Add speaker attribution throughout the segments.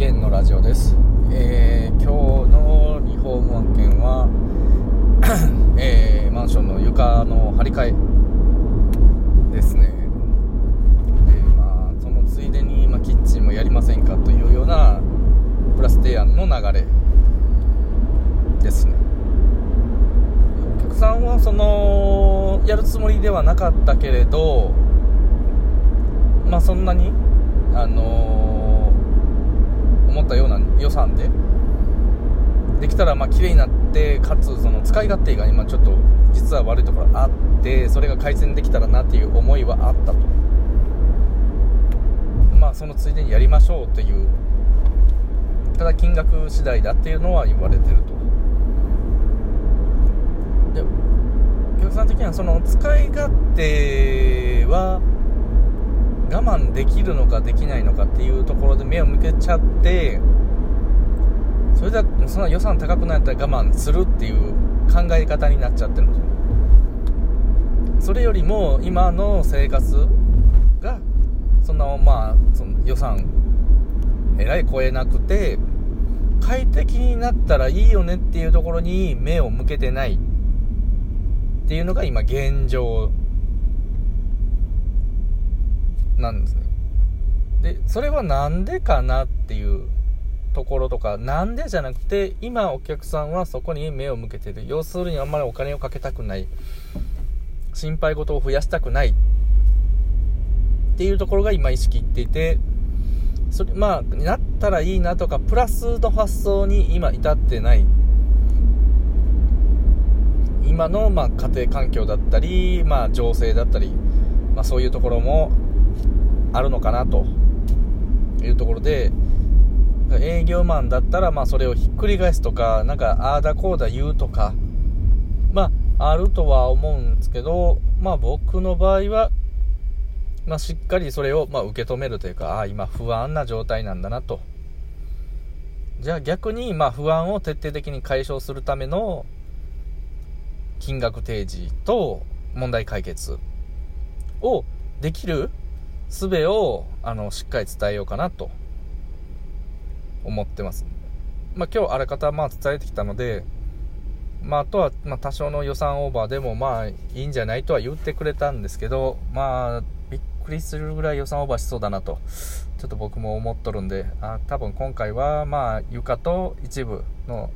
Speaker 1: ゲンのラジオです、えー、今日のリフォーム案件は、えー、マンションの床の張り替えですね。でまあそのついでに、まあ、キッチンもやりませんかというようなプラス提案の流れですね。お客さんはそのやるつもりではなかったけれどまあそんなにあのー、思ったような予算でたらまあ綺麗になってかつその使い勝手が今ちょっと実は悪いところあってそれが改善できたらなっていう思いはあったと。まあそのついでにやりましょうというただ金額次第だっていうのは言われてると。でお客さん的にはその使い勝手は我慢できるのかできないのかっていうところで目を向けちゃってそれではそんな予算高くなったら我慢するっていう考え方になっちゃってるんですよそれよりも今の生活がそんなまあその予算えらい超えなくて快適になったらいいよねっていうところに目を向けてないっていうのが今現状なんですね。でそれは何でかなっていうところとかなんでじゃなくて今お客さんはそこに目を向けてる。要するにあんまりお金をかけたくない。心配事を増やしたくない。っていうところが今意識いっていて。それまあなったらいいなとかプラスの発想に今至ってない。今のまあ家庭環境だったり、まあ、情勢だったり、まあ、そういうところもあるのかなというところで営業マンだったらまあそれをひっくり返すとかなんかああだこうだ言うとかまああるとは思うんですけどまあ僕の場合はまあ、しっかりそれをま受け止めるというかああ今不安な状態なんだなと。じゃあ逆にま不安を徹底的に解消するための金額提示と問題解決をできる術をあのしっかり伝えようかなと。思ってます。まあ、今日あらかたまあ伝えてきたので、まあ、あとはま多少の予算オーバーでもまあいいんじゃないとは言ってくれたんですけど、まあ、びっくりするぐらい予算オーバーしそうだなと、ちょっと僕も思っとるんで、あ多分今回はまあ床と一部の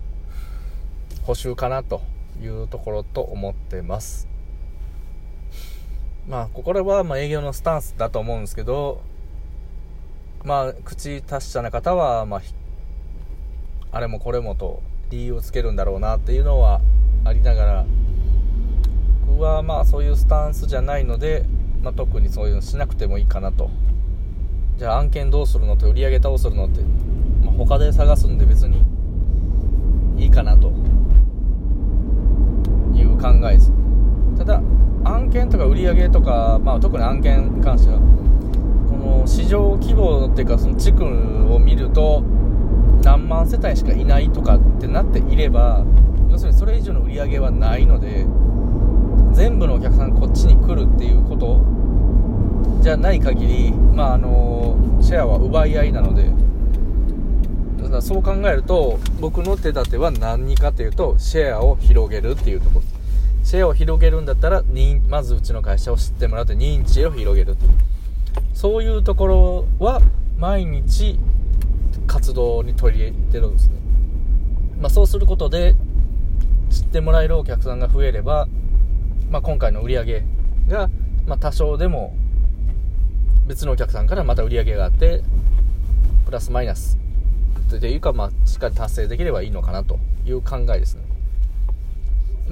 Speaker 1: 補修かなというところと思ってます。まあ、これはま営業のスタンスだと思うんですけど、まあ、口達者な方は、まあ、あれもこれもと理由をつけるんだろうなっていうのはありながら、僕はまあそういうスタンスじゃないので、まあ、特にそういうのしなくてもいいかなと。じゃあ案件どうするのって売り上げどうするのって、まあ、他で探すんで別にいいかなという考えです。ただ、案件とか売り上げとか、まあ、特に案件に関してはの市場規模っていうかその地区を見ると何万世帯しかいないとかってなっていれば要するにそれ以上の売り上げはないので全部のお客さんこっちに来るっていうことじゃない限り、まあ、あのシェアは奪い合いなのでだからそう考えると僕の手立ては何かというとシェアを広げるっていうところ。シェアを広げるんだったらまずうちの会社を知ってもらって認知を広げると。そういうところは毎日活動に取り入れてるんですね、まあ、そうすることで知ってもらえるお客さんが増えれば、まあ、今回の売り上げが、ま、多少でも別のお客さんからまた売り上げがあってプラスマイナスというか、まあ、しっかり達成できればいいのかなという考えですね。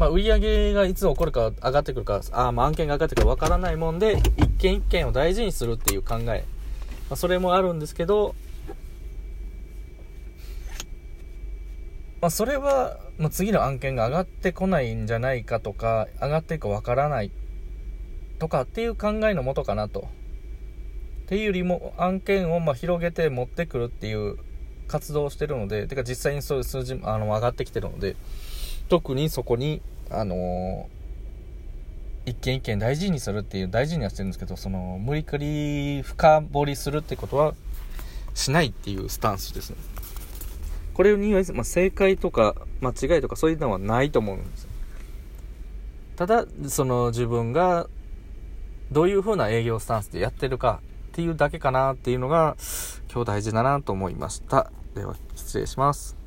Speaker 1: まあ、売り上げがいつ起こるか上がってくるか、あまあ、案件が上がってくるかわからないもんで、一件一件を大事にするっていう考え。まあ、それもあるんですけど、まあ、それは、もう次の案件が上がってこないんじゃないかとか、上がっていくかわからないとかっていう考えのもとかなと。っていうよりも、案件をま広げて持ってくるっていう活動をしてるので、てか実際にそういう数字もあの上がってきてるので、特にそこに、あのー、一件一件大事にするっていう、大事にはしてるんですけど、その、無理くり深掘りするってことは、しないっていうスタンスですね。これには、まあ、正解とか間違いとかそういうのはないと思うんです。ただ、その自分がどういう風な営業スタンスでやってるかっていうだけかなっていうのが今日大事だなと思いました。では、失礼します。